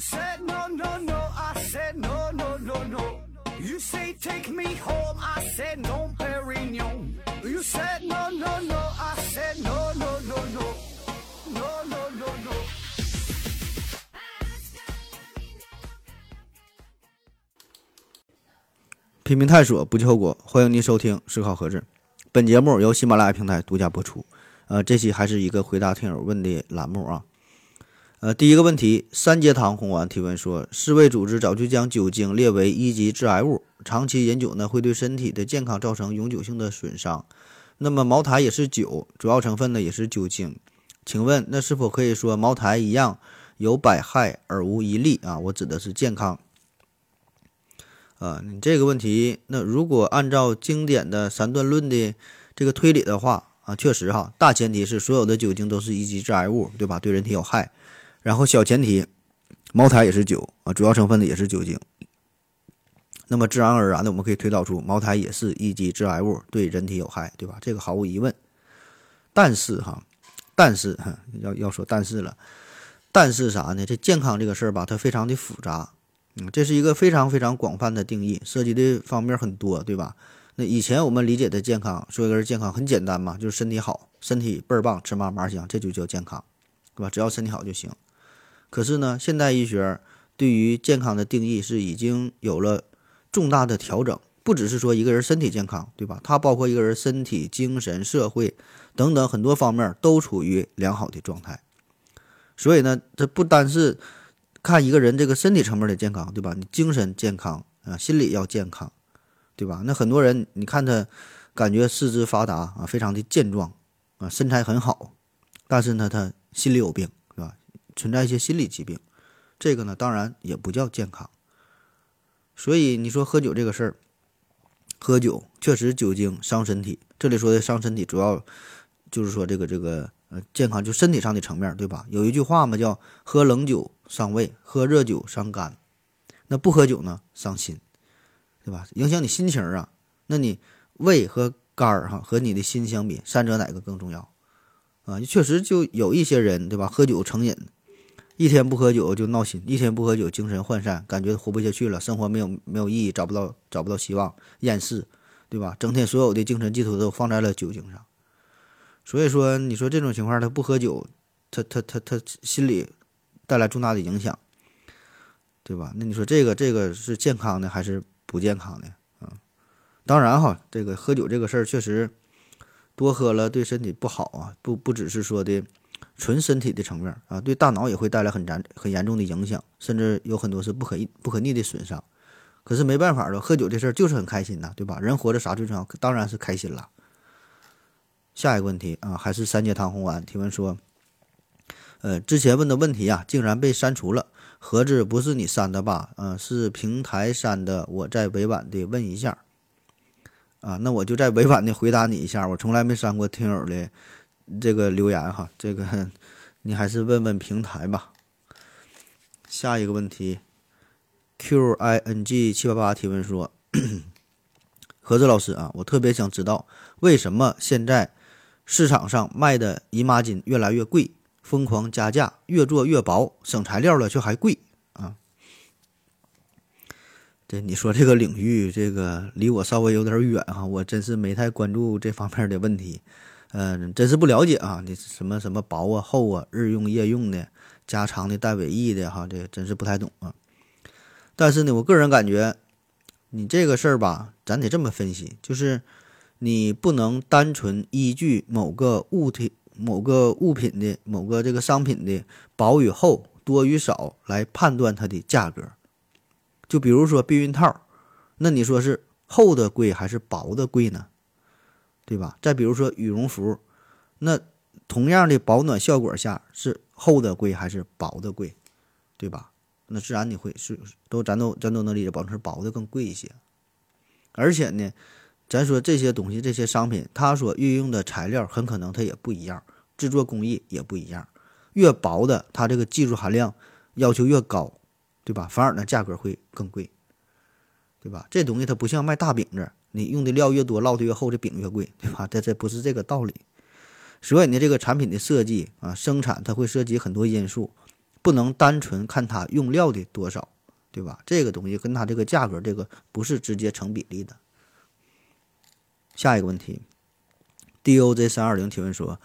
said no no no, I said no no no no. You say take me home, I said no, Perignon. You said no no no, I said no no no no, no no no no. 拼命探索，不计后果。欢迎您收听《思考盒子》，本节目由喜马拉雅平台独家播出。呃，这期还是一个回答听友问的栏目啊。呃，第一个问题，三阶堂红丸提问说，世卫组织早就将酒精列为一级致癌物，长期饮酒呢会对身体的健康造成永久性的损伤。那么茅台也是酒，主要成分呢也是酒精，请问那是否可以说茅台一样有百害而无一利啊？我指的是健康。啊，你这个问题，那如果按照经典的三段论的这个推理的话啊，确实哈，大前提是所有的酒精都是一级致癌物，对吧？对人体有害。然后小前提，茅台也是酒啊，主要成分的也是酒精。那么自然而然的，我们可以推导出茅台也是一级致癌物，对人体有害，对吧？这个毫无疑问。但是哈，但是哈，要要说但是了，但是啥呢？这健康这个事儿吧，它非常的复杂。嗯，这是一个非常非常广泛的定义，涉及的方面很多，对吧？那以前我们理解的健康，说一个人健康很简单嘛，就是身体好，身体倍儿棒，吃嘛嘛香，这就叫健康，对吧？只要身体好就行。可是呢，现代医学对于健康的定义是已经有了重大的调整，不只是说一个人身体健康，对吧？它包括一个人身体、精神、社会等等很多方面都处于良好的状态。所以呢，这不单是。看一个人这个身体层面的健康，对吧？你精神健康啊，心理要健康，对吧？那很多人你看他感觉四肢发达啊，非常的健壮啊，身材很好，但是呢，他心里有病，存在一些心理疾病，这个呢，当然也不叫健康。所以你说喝酒这个事儿，喝酒确实酒精伤身体。这里说的伤身体，主要就是说这个这个呃健康就身体上的层面对吧？有一句话嘛，叫喝冷酒。伤胃，喝热酒伤肝，那不喝酒呢？伤心，对吧？影响你心情啊。那你胃和肝儿哈和你的心相比，三者哪个更重要啊？确实就有一些人，对吧？喝酒成瘾，一天不喝酒就闹心，一天不喝酒精神涣散，感觉活不下去了，生活没有没有意义，找不到找不到希望，厌世，对吧？整天所有的精神寄托都放在了酒精上。所以说，你说这种情况，他不喝酒，他他他他心里。带来重大的影响，对吧？那你说这个这个是健康的还是不健康的啊？当然哈，这个喝酒这个事儿确实多喝了对身体不好啊，不不只是说的纯身体的层面啊，对大脑也会带来很严很严重的影响，甚至有很多是不可不可逆的损伤。可是没办法了，喝酒这事儿就是很开心呐，对吧？人活着啥最重要？当然是开心了。下一个问题啊，还是三阶堂红丸提问说。呃，之前问的问题啊，竟然被删除了。盒子不是你删的吧？嗯，是平台删的。我再委婉的问一下，啊，那我就再委婉的回答你一下。我从来没删过听友的这个留言哈，这个你还是问问平台吧。下一个问题，Q I N G 七八八提问说，何子老师啊，我特别想知道为什么现在市场上卖的姨妈巾越来越贵。疯狂加价，越做越薄，省材料了却还贵啊！这你说这个领域，这个离我稍微有点远哈，我真是没太关注这方面的问题，嗯，真是不了解啊。你什么什么薄啊、厚啊、日用、夜用的、加长的、带尾翼的哈，这真是不太懂啊。但是呢，我个人感觉，你这个事儿吧，咱得这么分析，就是你不能单纯依据某个物体。某个物品的某个这个商品的薄与厚、多与少来判断它的价格，就比如说避孕套，那你说是厚的贵还是薄的贵呢？对吧？再比如说羽绒服，那同样的保暖效果下是厚的贵还是薄的贵？对吧？那自然你会是都咱都咱都能理解，保证是薄的更贵一些。而且呢，咱说这些东西这些商品，它所运用的材料很可能它也不一样。制作工艺也不一样，越薄的它这个技术含量要求越高，对吧？反而呢价格会更贵，对吧？这东西它不像卖大饼子，你用的料越多，烙的越厚，这饼越贵，对吧？这这不是这个道理。所以呢，这个产品的设计啊，生产它会涉及很多因素，不能单纯看它用料的多少，对吧？这个东西跟它这个价格这个不是直接成比例的。下一个问题，doj 三二零提问说，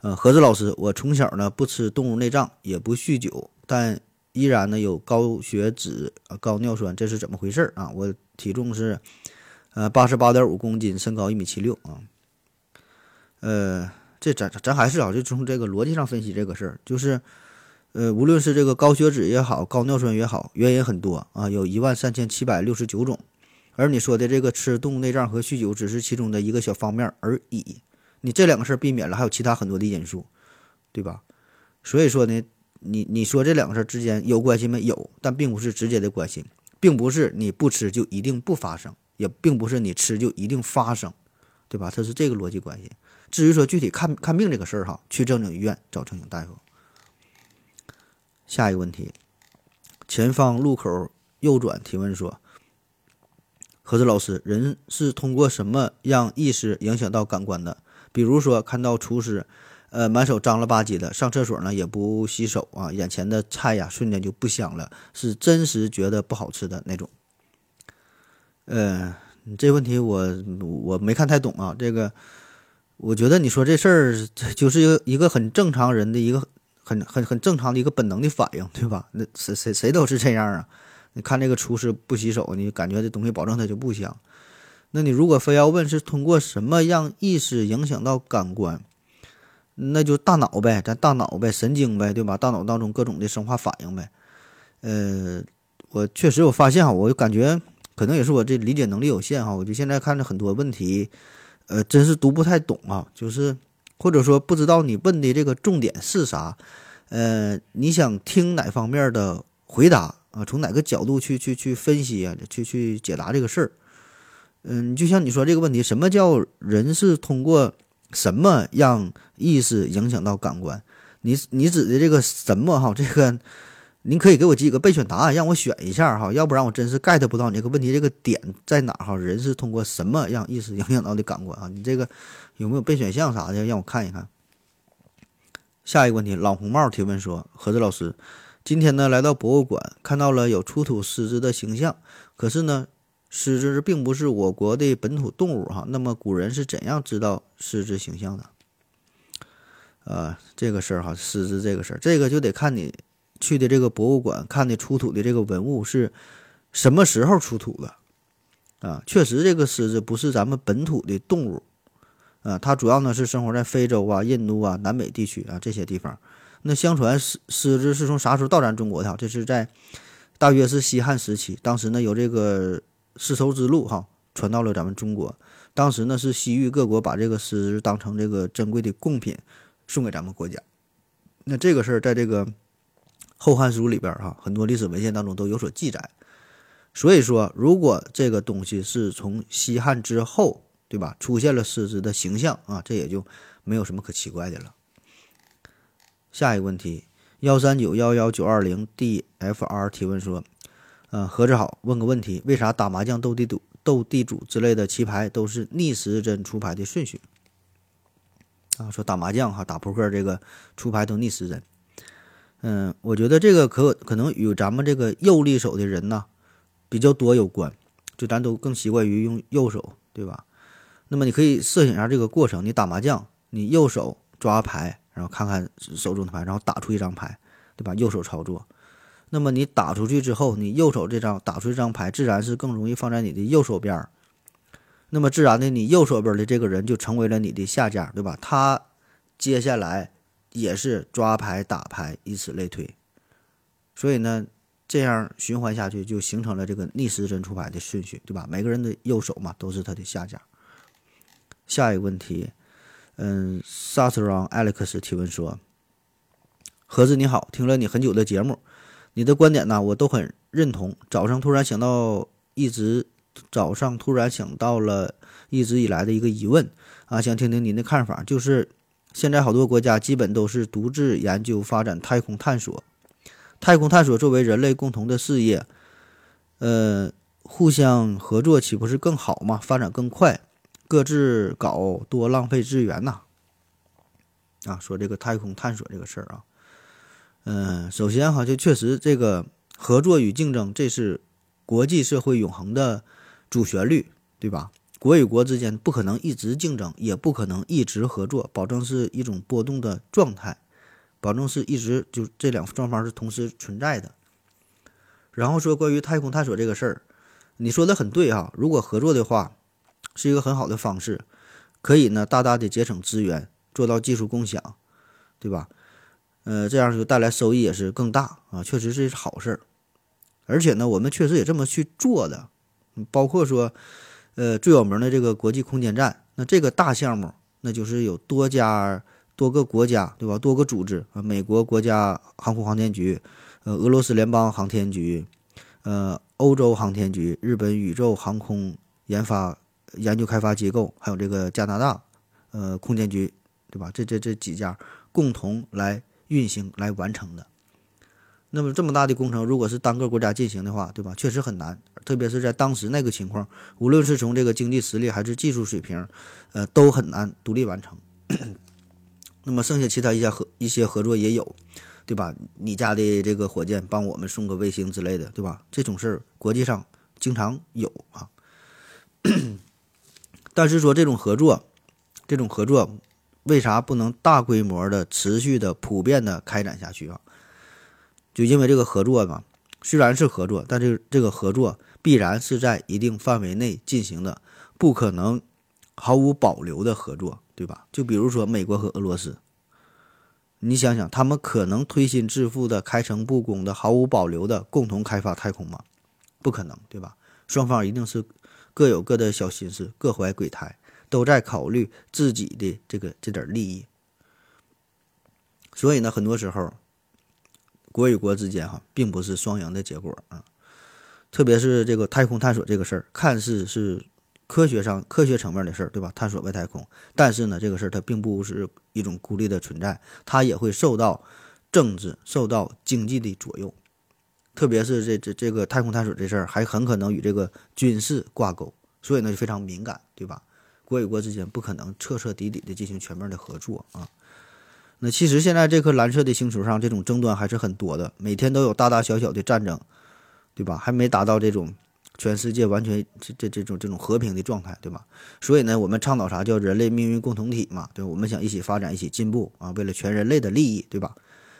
呃，何子老师，我从小呢不吃动物内脏，也不酗酒，但依然呢有高血脂、高尿酸，这是怎么回事啊？我体重是呃八十八点五公斤，身高一米七六啊。呃，这咱咱还是啊，就从这个逻辑上分析这个事儿，就是，呃，无论是这个高血脂也好，高尿酸也好，原因很多啊，有一万三千七百六十九种。而你说的这个吃动物内脏和酗酒只是其中的一个小方面而已，你这两个事儿避免了，还有其他很多的因素，对吧？所以说呢，你你说这两个事儿之间有关系没有？但并不是直接的关系，并不是你不吃就一定不发生，也并不是你吃就一定发生，对吧？它是这个逻辑关系。至于说具体看看病这个事儿哈，去正经医院找正经大夫。下一个问题，前方路口右转提问说。何子老师，人是通过什么让意识影响到感官的？比如说，看到厨师，呃，满手脏了吧唧的，上厕所呢也不洗手啊，眼前的菜呀瞬间就不香了，是真实觉得不好吃的那种。呃，这问题我我没看太懂啊。这个，我觉得你说这事儿就是一个一个很正常人的一个很很很正常的一个本能的反应，对吧？那谁谁谁都是这样啊。你看这个厨师不洗手，你感觉这东西保证它就不香。那你如果非要问是通过什么让意识影响到感官，那就大脑呗，咱大脑呗，神经呗，对吧？大脑当中各种的生化反应呗。呃，我确实我发现哈，我就感觉可能也是我这理解能力有限哈，我就现在看着很多问题，呃，真是读不太懂啊，就是或者说不知道你问的这个重点是啥，呃，你想听哪方面的回答？啊，从哪个角度去去去分析啊，去去解答这个事儿？嗯，就像你说这个问题，什么叫人是通过什么让意识影响到感官？你你指的这个什么哈？这个您可以给我几个备选答案，让我选一下哈，要不然我真是 get 不到你这个问题这个点在哪哈？人是通过什么让意识影响到的感官啊？你这个有没有备选项啥的，让我看一看。下一个问题，老红帽提问说：何子老师。今天呢，来到博物馆，看到了有出土狮子的形象。可是呢，狮子并不是我国的本土动物哈。那么古人是怎样知道狮子形象的？呃，这个事儿哈，狮子这个事儿，这个就得看你去的这个博物馆看的出土的这个文物是什么时候出土的啊。确实，这个狮子不是咱们本土的动物啊，它主要呢是生活在非洲啊、印度啊、南美地区啊这些地方。那相传狮狮子是从啥时候到咱中国的？这是在大约是西汉时期，当时呢有这个丝绸之路哈传到了咱们中国，当时呢是西域各国把这个狮子当成这个珍贵的贡品送给咱们国家。那这个事儿在这个《后汉书》里边哈很多历史文献当中都有所记载。所以说，如果这个东西是从西汉之后，对吧，出现了狮子的形象啊，这也就没有什么可奇怪的了。下一个问题，幺三九幺幺九二零 dfr 提问说，呃，何子好，问个问题，为啥打麻将、斗地主、斗地主之类的棋牌都是逆时针出牌的顺序？啊，说打麻将哈，打扑克这个出牌都逆时针。嗯，我觉得这个可可能与咱们这个右利手的人呢比较多有关，就咱都更习惯于用右手，对吧？那么你可以设想一下这个过程，你打麻将，你右手抓牌。然后看看手中的牌，然后打出一张牌，对吧？右手操作，那么你打出去之后，你右手这张打出一张牌，自然是更容易放在你的右手边儿。那么自然的，你右手边的这个人就成为了你的下家，对吧？他接下来也是抓牌打牌，以此类推。所以呢，这样循环下去，就形成了这个逆时针出牌的顺序，对吧？每个人的右手嘛，都是他的下家。下一个问题。嗯 s a s r o n Alex 提问说：“盒子你好，听了你很久的节目，你的观点呢，我都很认同。早上突然想到，一直早上突然想到了一直以来的一个疑问啊，想听听您的看法。就是现在好多国家基本都是独自研究发展太空探索，太空探索作为人类共同的事业，呃，互相合作岂不是更好吗？发展更快。”各自搞多浪费资源呐！啊，说这个太空探索这个事儿啊，嗯，首先哈，就确实这个合作与竞争，这是国际社会永恒的主旋律，对吧？国与国之间不可能一直竞争，也不可能一直合作，保证是一种波动的状态，保证是一直就这两双方是同时存在的。然后说关于太空探索这个事儿，你说的很对哈，如果合作的话，是一个很好的方式，可以呢大大的节省资源，做到技术共享，对吧？呃，这样就带来收益也是更大啊，确实是好事儿。而且呢，我们确实也这么去做的，包括说。呃，最有名的这个国际空间站，那这个大项目，那就是有多家、多个国家，对吧？多个组织啊，美国国家航空航天局，呃，俄罗斯联邦航天局，呃，欧洲航天局，日本宇宙航空研发研究开发机构，还有这个加拿大，呃，空间局，对吧？这这这几家共同来运行来完成的。那么这么大的工程，如果是单个国家进行的话，对吧？确实很难，特别是在当时那个情况，无论是从这个经济实力还是技术水平，呃，都很难独立完成。那么剩下其他一些合一些合作也有，对吧？你家的这个火箭帮我们送个卫星之类的，对吧？这种事儿国际上经常有啊。但是说这种合作，这种合作为啥不能大规模的、持续的、普遍的开展下去啊？就因为这个合作嘛，虽然是合作，但是这个合作必然是在一定范围内进行的，不可能毫无保留的合作，对吧？就比如说美国和俄罗斯，你想想，他们可能推心置腹的、开诚布公的、毫无保留的共同开发太空吗？不可能，对吧？双方一定是各有各的小心思，各怀鬼胎，都在考虑自己的这个这点利益。所以呢，很多时候。国与国之间哈，并不是双赢的结果啊，特别是这个太空探索这个事儿，看似是科学上科学层面的事儿，对吧？探索外太空，但是呢，这个事儿它并不是一种孤立的存在，它也会受到政治、受到经济的左右，特别是这这这个太空探索这事儿，还很可能与这个军事挂钩，所以呢就非常敏感，对吧？国与国之间不可能彻彻底底的进行全面的合作啊。那其实现在这颗蓝色的星球上，这种争端还是很多的，每天都有大大小小的战争，对吧？还没达到这种全世界完全这这这种这种和平的状态，对吧？所以呢，我们倡导啥叫人类命运共同体嘛，对吧？我们想一起发展，一起进步啊，为了全人类的利益，对吧？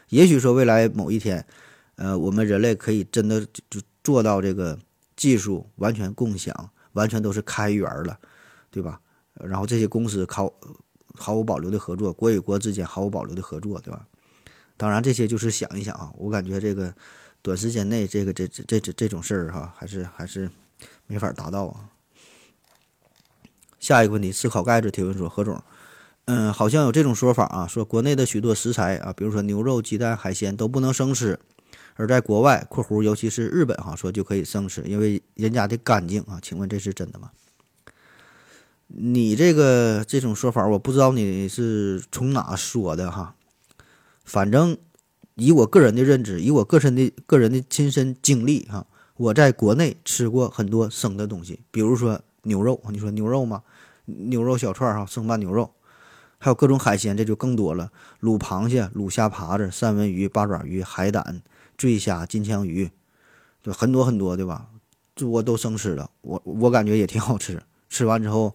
也许说未来某一天，呃，我们人类可以真的就做到这个技术完全共享，完全都是开源了，对吧？然后这些公司靠。毫无保留的合作，国与国之间毫无保留的合作，对吧？当然，这些就是想一想啊。我感觉这个短时间内，这个这这这这种事儿哈，还是还是没法达到啊。下一个问题，思考盖子提问说：何总，嗯，好像有这种说法啊，说国内的许多食材啊，比如说牛肉、鸡蛋、海鲜都不能生吃，而在国外（括弧尤其是日本哈）说就可以生吃，因为人家的干净啊。请问这是真的吗？你这个这种说法，我不知道你是从哪说的哈。反正以我个人的认知，以我个人的个人的亲身经历哈，我在国内吃过很多生的东西，比如说牛肉，你说牛肉吗？牛肉小串哈，生拌牛肉，还有各种海鲜，这就更多了，卤螃蟹、卤虾爬子、三文鱼、八爪鱼、海胆、醉虾、金枪鱼，就很多很多，对吧？这我都生吃了，我我感觉也挺好吃，吃完之后。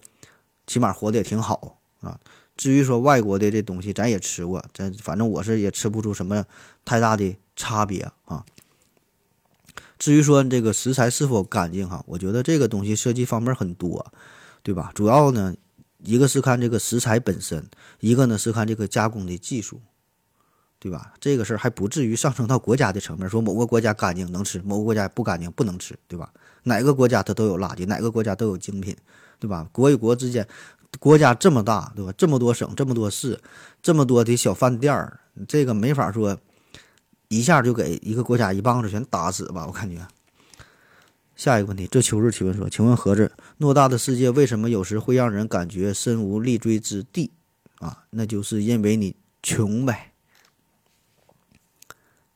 起码活得也挺好啊。至于说外国的这东西，咱也吃过，咱反正我是也吃不出什么太大的差别啊。至于说这个食材是否干净哈，我觉得这个东西涉及方面很多，对吧？主要呢，一个是看这个食材本身，一个呢是看这个加工的技术，对吧？这个事儿还不至于上升到国家的层面，说某个国家干净能吃，某个国家不干净不能吃，对吧？哪个国家它都有垃圾，哪个国家都有精品。对吧？国与国之间，国家这么大，对吧？这么多省，这么多市，这么多的小饭店儿，这个没法说一下就给一个国家一棒子全打死吧？我感觉。下一个问题，这秋日提问说：“请问盒子，偌大的世界为什么有时会让人感觉身无立锥之地？啊，那就是因为你穷呗。”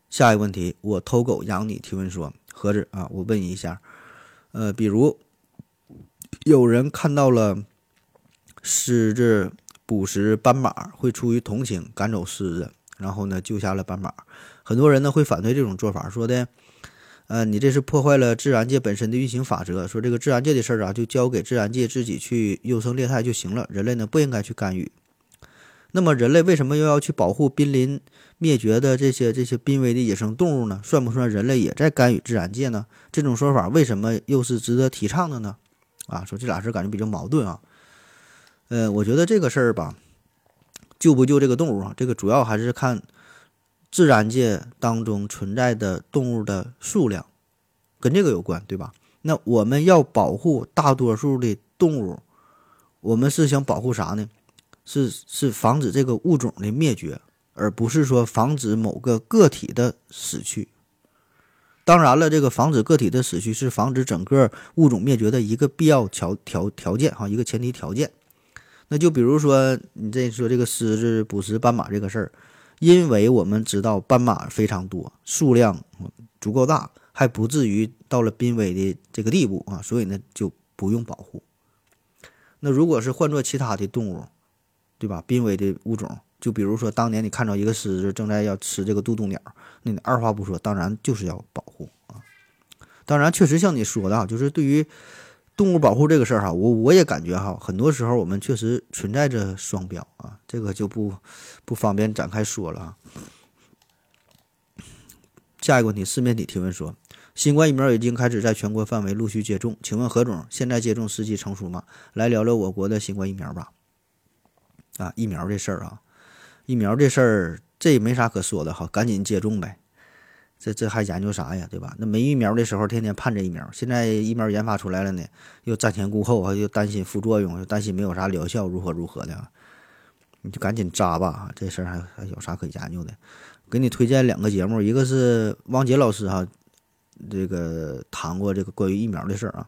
下一个问题，我偷狗养你提问说：“盒子啊，我问一下，呃，比如。”有人看到了狮子捕食斑马，会出于同情赶走狮子，然后呢救下了斑马。很多人呢会反对这种做法，说的，呃，你这是破坏了自然界本身的运行法则，说这个自然界的事儿啊，就交给自然界自己去优胜劣汰就行了，人类呢不应该去干预。那么人类为什么又要去保护濒临灭绝的这些这些濒危的野生动物呢？算不算人类也在干预自然界呢？这种说法为什么又是值得提倡的呢？啊，说这俩事儿感觉比较矛盾啊。呃，我觉得这个事儿吧，救不救这个动物啊，这个主要还是看自然界当中存在的动物的数量，跟这个有关，对吧？那我们要保护大多数的动物，我们是想保护啥呢？是是防止这个物种的灭绝，而不是说防止某个个体的死去。当然了，这个防止个体的死去是防止整个物种灭绝的一个必要条条条件哈，一个前提条件。那就比如说你这说这个狮子捕食斑马这个事儿，因为我们知道斑马非常多，数量足够大，还不至于到了濒危的这个地步啊，所以呢就不用保护。那如果是换做其他的动物，对吧？濒危的物种，就比如说当年你看到一个狮子正在要吃这个渡渡鸟，那你二话不说，当然就是要保护啊。当然，确实像你说的啊，就是对于动物保护这个事儿哈，我我也感觉哈，很多时候我们确实存在着双标啊，这个就不不方便展开说了啊。下一个问题，四面体提问说，新冠疫苗已经开始在全国范围陆续接种，请问何总，现在接种时机成熟吗？来聊聊我国的新冠疫苗吧。啊，疫苗这事儿啊，疫苗这事儿这也没啥可说的哈，赶紧接种呗。这这还研究啥呀，对吧？那没疫苗的时候，天天盼着疫苗。现在疫苗研发出来了呢，又瞻前顾后啊，又担心副作用，又担心没有啥疗效，如何如何的。你就赶紧扎吧，这事儿还还有啥可研究的？给你推荐两个节目，一个是汪杰老师哈，这个谈过这个关于疫苗的事儿啊，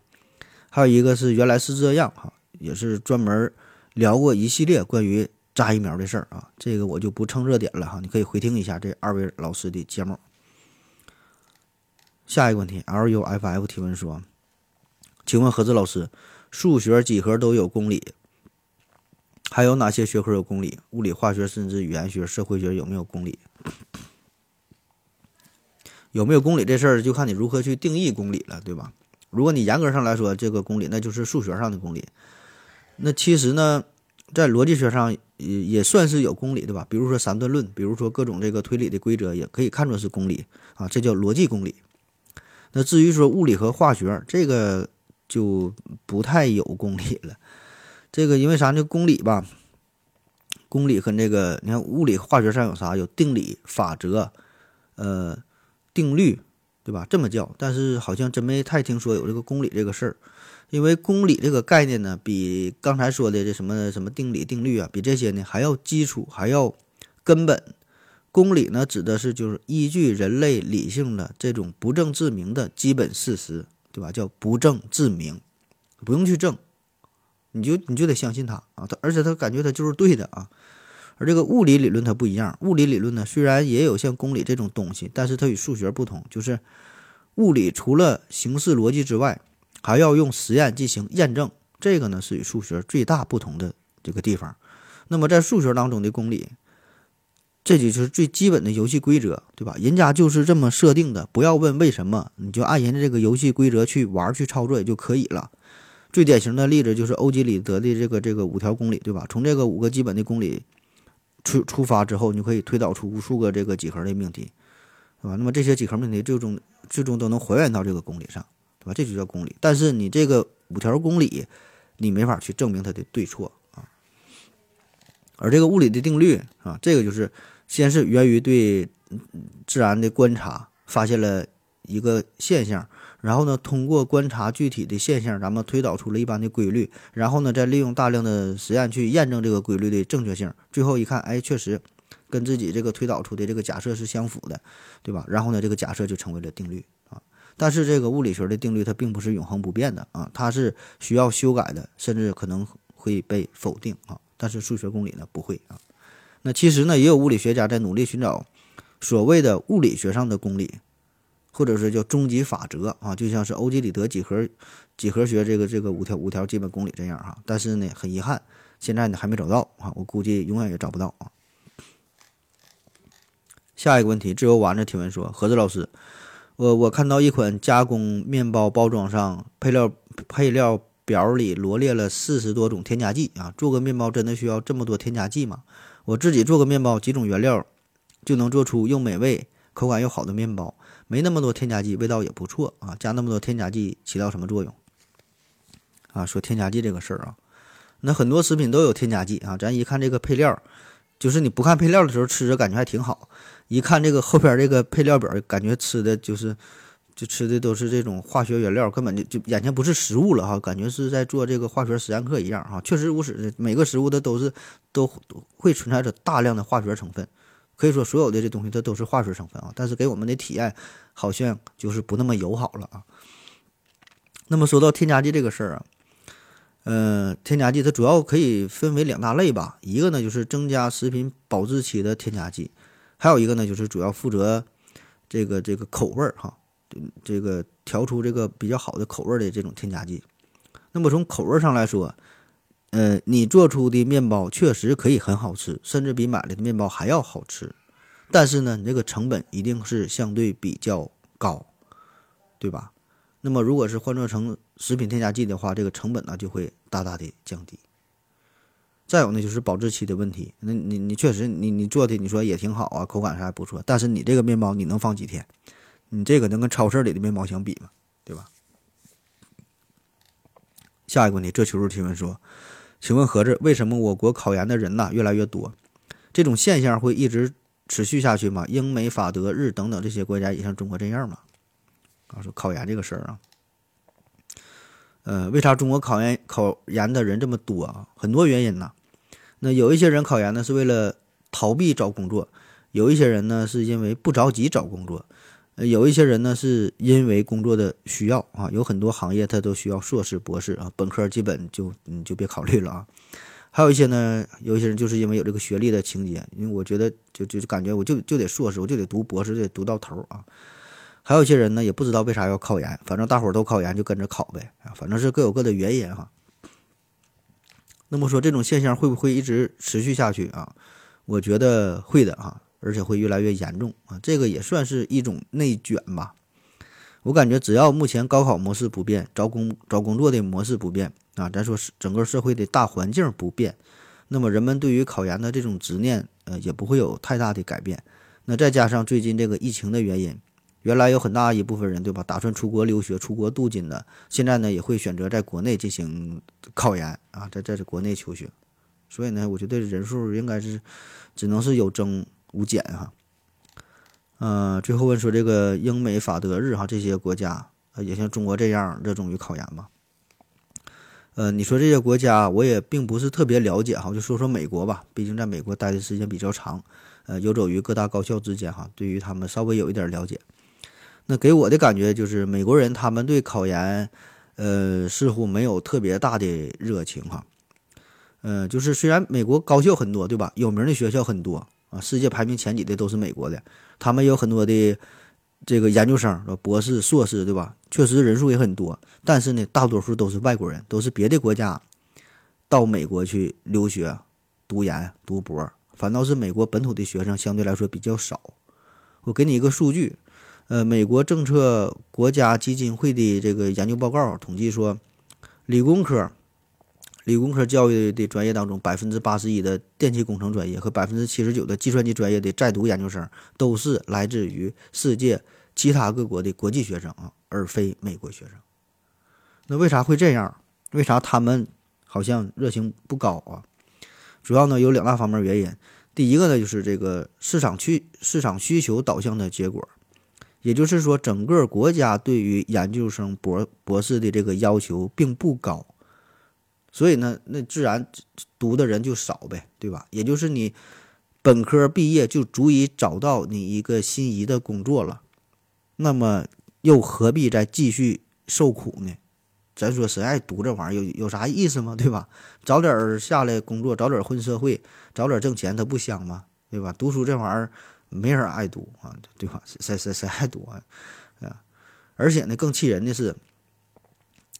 还有一个是原来是这样哈，也是专门。聊过一系列关于扎疫苗的事儿啊，这个我就不蹭热点了哈，你可以回听一下这二位老师的节目。下一个问题，L U F F 提问说：“请问何志老师，数学几何都有公理，还有哪些学科有公理？物理、化学，甚至语言学、社会学有没有公理？有没有公理这事儿，就看你如何去定义公理了，对吧？如果你严格上来说，这个公理那就是数学上的公理。”那其实呢，在逻辑学上也也算是有公理，对吧？比如说三段论，比如说各种这个推理的规则，也可以看作是公理啊，这叫逻辑公理。那至于说物理和化学，这个就不太有公理了。这个因为啥呢？公理吧，公理和那个你看物理化学上有啥？有定理、法则，呃，定律，对吧？这么叫，但是好像真没太听说有这个公理这个事儿。因为公理这个概念呢，比刚才说的这什么什么定理、定律啊，比这些呢还要基础，还要根本。公理呢，指的是就是依据人类理性的这种不证自明的基本事实，对吧？叫不证自明，不用去证，你就你就得相信它啊。他而且他感觉他就是对的啊。而这个物理理论它不一样，物理理论呢虽然也有像公理这种东西，但是它与数学不同，就是物理除了形式逻辑之外。还要用实验进行验证，这个呢是与数学最大不同的这个地方。那么在数学当中的公理，这就是最基本的游戏规则，对吧？人家就是这么设定的，不要问为什么，你就按人家这个游戏规则去玩去操作也就可以了。最典型的例子就是欧几里得的这个这个五条公理，对吧？从这个五个基本的公理出出发之后，你可以推导出无数个这个几何的命题，对吧？那么这些几何命题最终最终都能还原到这个公理上。对吧？这就叫公理。但是你这个五条公理，你没法去证明它的对错啊。而这个物理的定律啊，这个就是先是源于对自然的观察，发现了一个现象，然后呢，通过观察具体的现象，咱们推导出了一般的规律，然后呢，再利用大量的实验去验证这个规律的正确性。最后一看，哎，确实跟自己这个推导出的这个假设是相符的，对吧？然后呢，这个假设就成为了定律。但是这个物理学的定律它并不是永恒不变的啊，它是需要修改的，甚至可能会被否定啊。但是数学公理呢不会啊。那其实呢也有物理学家在努力寻找所谓的物理学上的公理，或者是叫终极法则啊，就像是欧几里得几何几何学这个这个五条五条基本公理这样哈。但是呢很遗憾，现在呢还没找到啊，我估计永远也找不到啊。下一个问题，自由丸子提问说：何子老师，我我看到一款加工面包包装上配料配料表里罗列了四十多种添加剂啊，做个面包真的需要这么多添加剂吗？我自己做个面包，几种原料就能做出又美味、口感又好的面包，没那么多添加剂，味道也不错啊。加那么多添加剂起到什么作用？啊，说添加剂这个事儿啊，那很多食品都有添加剂啊，咱一看这个配料，就是你不看配料的时候吃着感觉还挺好。一看这个后边这个配料表，感觉吃的就是，就吃的都是这种化学原料，根本就就眼前不是食物了哈，感觉是在做这个化学实验课一样哈。确实如此，每个食物它都是都会存在着大量的化学成分，可以说所有的这东西它都是化学成分啊。但是给我们的体验好像就是不那么友好了啊。那么说到添加剂这个事儿啊，呃，添加剂它主要可以分为两大类吧，一个呢就是增加食品保质期的添加剂。还有一个呢，就是主要负责这个这个口味儿哈，这个调出这个比较好的口味的这种添加剂。那么从口味上来说，呃，你做出的面包确实可以很好吃，甚至比买来的面包还要好吃。但是呢，你这个成本一定是相对比较高，对吧？那么如果是换做成食品添加剂的话，这个成本呢就会大大的降低。再有呢，就是保质期的问题。那你你确实你你做的你说也挺好啊，口感上还不错。但是你这个面包你能放几天？你这个能跟超市里的面包相比吗？对吧？下一个问题，这求助提问说，请问盒子，为什么我国考研的人呐越来越多？这种现象会一直持续下去吗？英美法德日等等这些国家也像中国这样吗？啊，说考研这个事儿啊。呃，为啥中国考研考研的人这么多啊？很多原因呐。那有一些人考研呢，是为了逃避找工作；有一些人呢，是因为不着急找工作；呃，有一些人呢，是因为工作的需要啊。有很多行业它都需要硕士、博士啊，本科基本就你就别考虑了啊。还有一些呢，有一些人就是因为有这个学历的情节，因为我觉得就就感觉我就就得硕士，我就得读博士，得读到头啊。还有些人呢，也不知道为啥要考研，反正大伙儿都考研，就跟着考呗，反正是各有各的原因哈。那么说这种现象会不会一直持续下去啊？我觉得会的啊，而且会越来越严重啊。这个也算是一种内卷吧。我感觉只要目前高考模式不变，招工找工作的模式不变啊，咱说是整个社会的大环境不变，那么人们对于考研的这种执念，呃，也不会有太大的改变。那再加上最近这个疫情的原因。原来有很大一部分人，对吧？打算出国留学、出国镀金的，现在呢也会选择在国内进行考研啊，在在国内求学。所以呢，我觉得人数应该是只能是有增无减哈。呃，最后问说这个英美法德日哈这些国家，也像中国这样热衷于考研吗？呃，你说这些国家我也并不是特别了解哈，就说说美国吧，毕竟在美国待的时间比较长，呃，游走于各大高校之间哈，对于他们稍微有一点了解。那给我的感觉就是，美国人他们对考研，呃，似乎没有特别大的热情哈。嗯，就是虽然美国高校很多，对吧？有名的学校很多啊，世界排名前几的都是美国的，他们有很多的这个研究生、博士、硕士，对吧？确实人数也很多，但是呢，大多数都是外国人，都是别的国家到美国去留学、读研、读博，反倒是美国本土的学生相对来说比较少。我给你一个数据。呃，美国政策国家基金会的这个研究报告统计说，理工科、理工科教育的专业当中，百分之八十一的电气工程专业和百分之七十九的计算机专业的在读研究生，都是来自于世界其他各国的国际学生啊，而非美国学生。那为啥会这样？为啥他们好像热情不高啊？主要呢有两大方面原因。第一个呢就是这个市场需市场需求导向的结果。也就是说，整个国家对于研究生、博博士的这个要求并不高，所以呢，那自然读的人就少呗，对吧？也就是你本科毕业就足以找到你一个心仪的工作了，那么又何必再继续受苦呢？咱说谁爱读这玩意儿，有有啥意思吗？对吧？早点下来工作，早点混社会，早点挣钱，它不香吗？对吧？读书这玩意儿。没人爱读啊，对吧？谁谁谁爱读啊？啊！而且呢，更气人的是，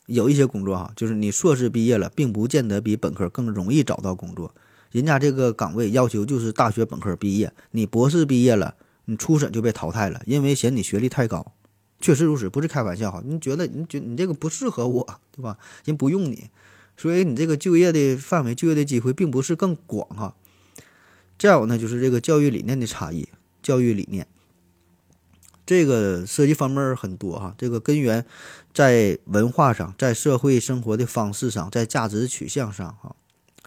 有一些工作哈，就是你硕士毕业了，并不见得比本科更容易找到工作。人家这个岗位要求就是大学本科毕业，你博士毕业了，你初审就被淘汰了，因为嫌你学历太高。确实如此，不是开玩笑哈。你觉得你觉你这个不适合我，对吧？人不用你，所以你这个就业的范围、就业的机会并不是更广哈。再有呢，就是这个教育理念的差异，教育理念这个涉及方面很多哈。这个根源在文化上，在社会生活的方式上，在价值取向上哈。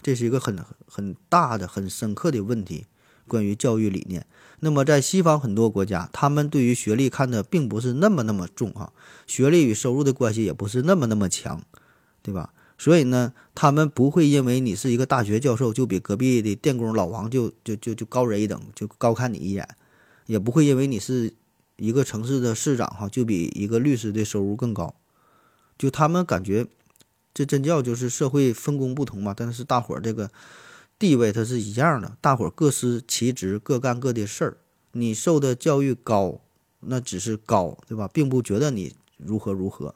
这是一个很很大的、很深刻的问题，关于教育理念。那么，在西方很多国家，他们对于学历看的并不是那么那么重啊，学历与收入的关系也不是那么那么强，对吧？所以呢，他们不会因为你是一个大学教授，就比隔壁的电工老王就就就就高人一等，就高看你一眼；也不会因为你是一个城市的市长哈，就比一个律师的收入更高。就他们感觉，这真叫就是社会分工不同嘛，但是大伙儿这个。地位它是一样的，大伙儿各司其职，各干各的事儿。你受的教育高，那只是高，对吧？并不觉得你如何如何，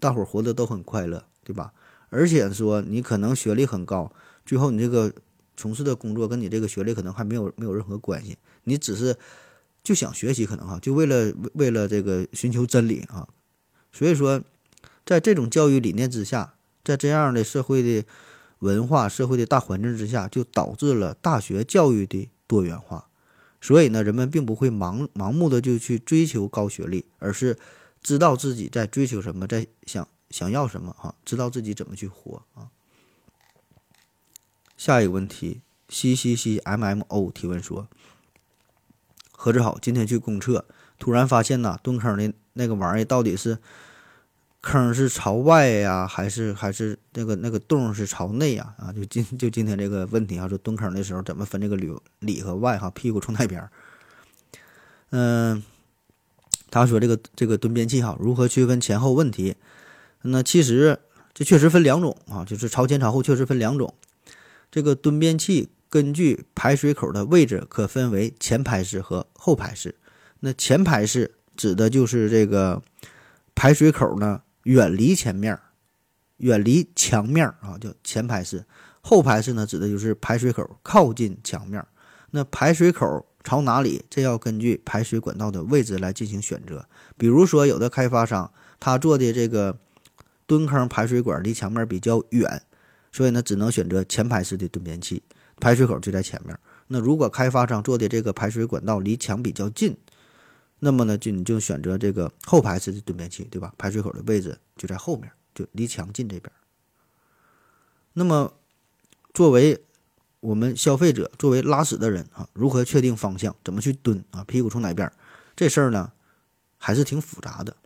大伙儿活得都很快乐，对吧？而且说你可能学历很高，最后你这个从事的工作跟你这个学历可能还没有没有任何关系，你只是就想学习，可能哈，就为了为了这个寻求真理啊。所以说，在这种教育理念之下，在这样的社会的。文化社会的大环境之下，就导致了大学教育的多元化。所以呢，人们并不会盲盲目的就去追求高学历，而是知道自己在追求什么，在想想要什么啊，知道自己怎么去活啊。下一个问题，c c c m m o 提问说：何志好，今天去公厕，突然发现呐，蹲坑的那个玩意到底是？坑是朝外呀，还是还是那个那个洞是朝内呀？啊，就今就今天这个问题啊，说蹲坑的时候怎么分这个里里和外哈？屁股冲哪边？嗯，他说这个这个蹲便器哈，如何区分前后问题？那其实这确实分两种啊，就是朝前朝后确实分两种。这个蹲便器根据排水口的位置可分为前排式和后排式。那前排式指的就是这个排水口呢。远离前面，远离墙面啊，叫前排式。后排式呢，指的就是排水口靠近墙面。那排水口朝哪里？这要根据排水管道的位置来进行选择。比如说，有的开发商他做的这个蹲坑排水管离墙面比较远，所以呢，只能选择前排式的蹲便器，排水口就在前面。那如果开发商做的这个排水管道离墙比较近，那么呢，就你就选择这个后排式的蹲便器，对吧？排水口的位置就在后面，就离墙近这边。那么，作为我们消费者，作为拉屎的人啊，如何确定方向？怎么去蹲啊？屁股冲哪边？这事儿呢，还是挺复杂的。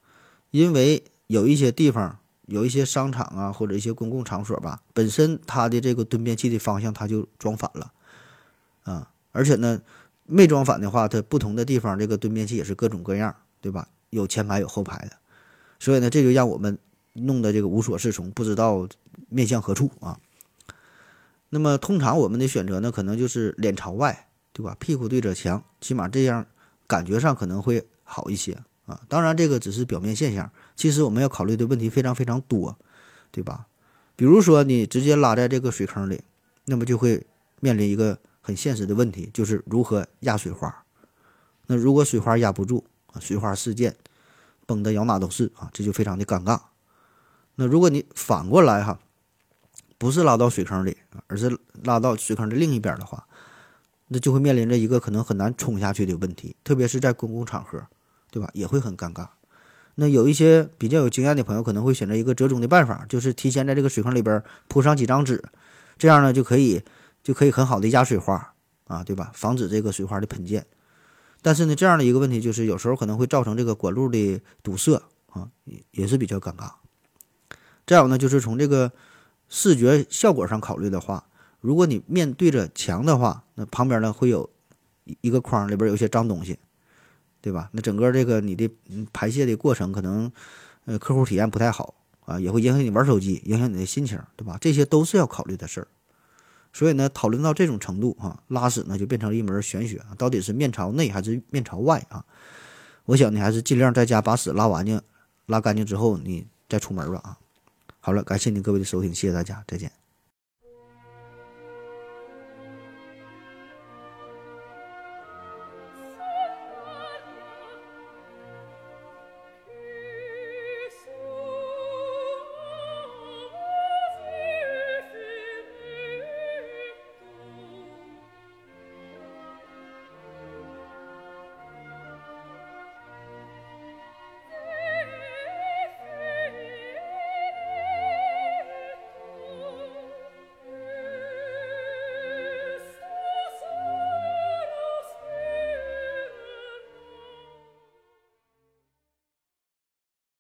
因为有一些地方，有一些商场啊，或者一些公共场所吧，本身它的这个蹲便器的方向它就装反了啊，而且呢。没装反的话，它不同的地方这个蹲便器也是各种各样，对吧？有前排有后排的，所以呢，这就让我们弄得这个无所适从，不知道面向何处啊。那么通常我们的选择呢，可能就是脸朝外，对吧？屁股对着墙，起码这样感觉上可能会好一些啊。当然，这个只是表面现象，其实我们要考虑的问题非常非常多，对吧？比如说你直接拉在这个水坑里，那么就会面临一个。很现实的问题就是如何压水花。那如果水花压不住啊，水花四溅，崩的摇哪都是啊，这就非常的尴尬。那如果你反过来哈，不是拉到水坑里，而是拉到水坑的另一边的话，那就会面临着一个可能很难冲下去的问题，特别是在公共场合，对吧？也会很尴尬。那有一些比较有经验的朋友可能会选择一个折中的办法，就是提前在这个水坑里边铺上几张纸，这样呢就可以。就可以很好的压水花啊，对吧？防止这个水花的喷溅。但是呢，这样的一个问题就是，有时候可能会造成这个管路的堵塞啊，也也是比较尴尬。再有呢，就是从这个视觉效果上考虑的话，如果你面对着墙的话，那旁边呢会有一个框，里边有一些脏东西，对吧？那整个这个你的排泄的过程可能呃客户体验不太好啊，也会影响你玩手机，影响你的心情，对吧？这些都是要考虑的事儿。所以呢，讨论到这种程度哈，拉屎呢就变成了一门玄学到底是面朝内还是面朝外啊？我想你还是尽量在家把屎拉完净、拉干净之后，你再出门吧啊！好了，感谢您各位的收听，谢谢大家，再见。